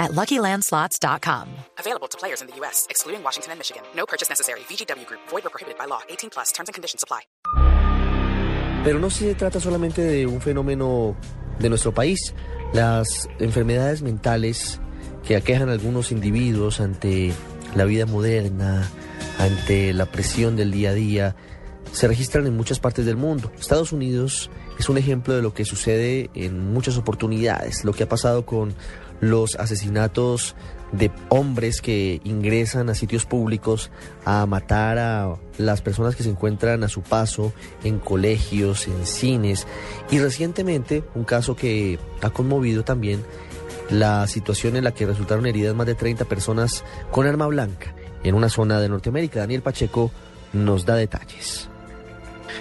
at LuckyLandSlots.com. Available to players in the U.S., excluding Washington and Michigan. No purchase necessary. VGW Group. Void or prohibited by law. 18 plus. Terms and conditions apply. Pero no se trata solamente de un fenómeno de nuestro país. Las enfermedades mentales que aquejan a algunos individuos ante la vida moderna, ante la presión del día a día, se registran en muchas partes del mundo. Estados Unidos es un ejemplo de lo que sucede en muchas oportunidades, lo que ha pasado con los asesinatos de hombres que ingresan a sitios públicos a matar a las personas que se encuentran a su paso en colegios, en cines y recientemente un caso que ha conmovido también la situación en la que resultaron heridas más de 30 personas con arma blanca en una zona de Norteamérica. Daniel Pacheco nos da detalles.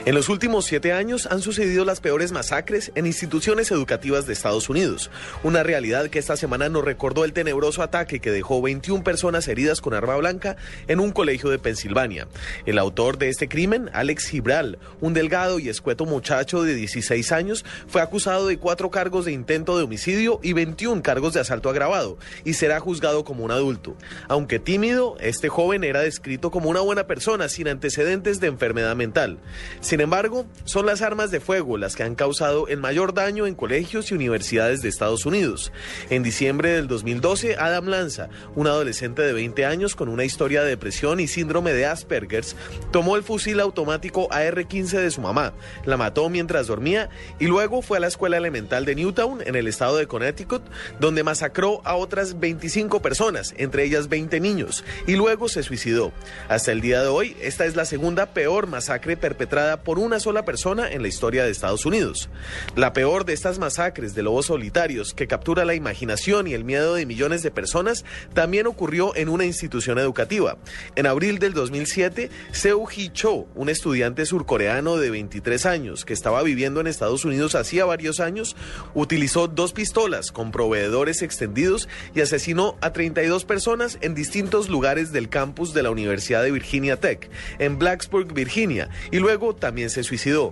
En los últimos siete años han sucedido las peores masacres en instituciones educativas de Estados Unidos, una realidad que esta semana nos recordó el tenebroso ataque que dejó 21 personas heridas con arma blanca en un colegio de Pensilvania. El autor de este crimen, Alex Gibral, un delgado y escueto muchacho de 16 años, fue acusado de cuatro cargos de intento de homicidio y 21 cargos de asalto agravado y será juzgado como un adulto. Aunque tímido, este joven era descrito como una buena persona sin antecedentes de enfermedad mental. Sin embargo, son las armas de fuego las que han causado el mayor daño en colegios y universidades de Estados Unidos. En diciembre del 2012, Adam Lanza, un adolescente de 20 años con una historia de depresión y síndrome de Asperger's, tomó el fusil automático AR-15 de su mamá, la mató mientras dormía y luego fue a la escuela elemental de Newtown, en el estado de Connecticut, donde masacró a otras 25 personas, entre ellas 20 niños, y luego se suicidó. Hasta el día de hoy, esta es la segunda peor masacre perpetrada por una sola persona en la historia de Estados Unidos. La peor de estas masacres de lobos solitarios que captura la imaginación y el miedo de millones de personas también ocurrió en una institución educativa. En abril del 2007, Seo Hee Cho, un estudiante surcoreano de 23 años que estaba viviendo en Estados Unidos hacía varios años, utilizó dos pistolas con proveedores extendidos y asesinó a 32 personas en distintos lugares del campus de la Universidad de Virginia Tech, en Blacksburg, Virginia, y luego también también se suicidó.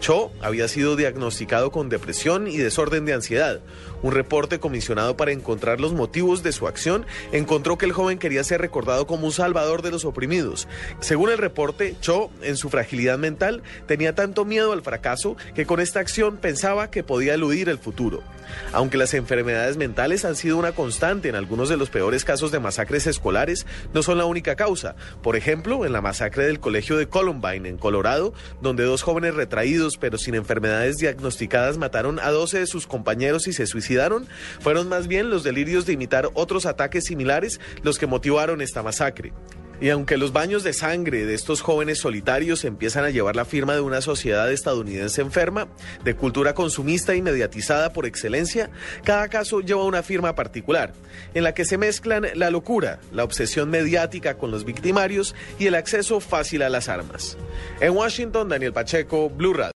Cho había sido diagnosticado con depresión y desorden de ansiedad. Un reporte comisionado para encontrar los motivos de su acción encontró que el joven quería ser recordado como un salvador de los oprimidos. Según el reporte, Cho, en su fragilidad mental, tenía tanto miedo al fracaso que con esta acción pensaba que podía eludir el futuro. Aunque las enfermedades mentales han sido una constante en algunos de los peores casos de masacres escolares, no son la única causa. Por ejemplo, en la masacre del colegio de Columbine, en Colorado, donde dos jóvenes retraídos pero sin enfermedades diagnosticadas mataron a 12 de sus compañeros y se suicidaron, fueron más bien los delirios de imitar otros ataques similares los que motivaron esta masacre. Y aunque los baños de sangre de estos jóvenes solitarios empiezan a llevar la firma de una sociedad estadounidense enferma, de cultura consumista y mediatizada por excelencia, cada caso lleva una firma particular, en la que se mezclan la locura, la obsesión mediática con los victimarios y el acceso fácil a las armas. En Washington, Daniel Pacheco, Blue Radio.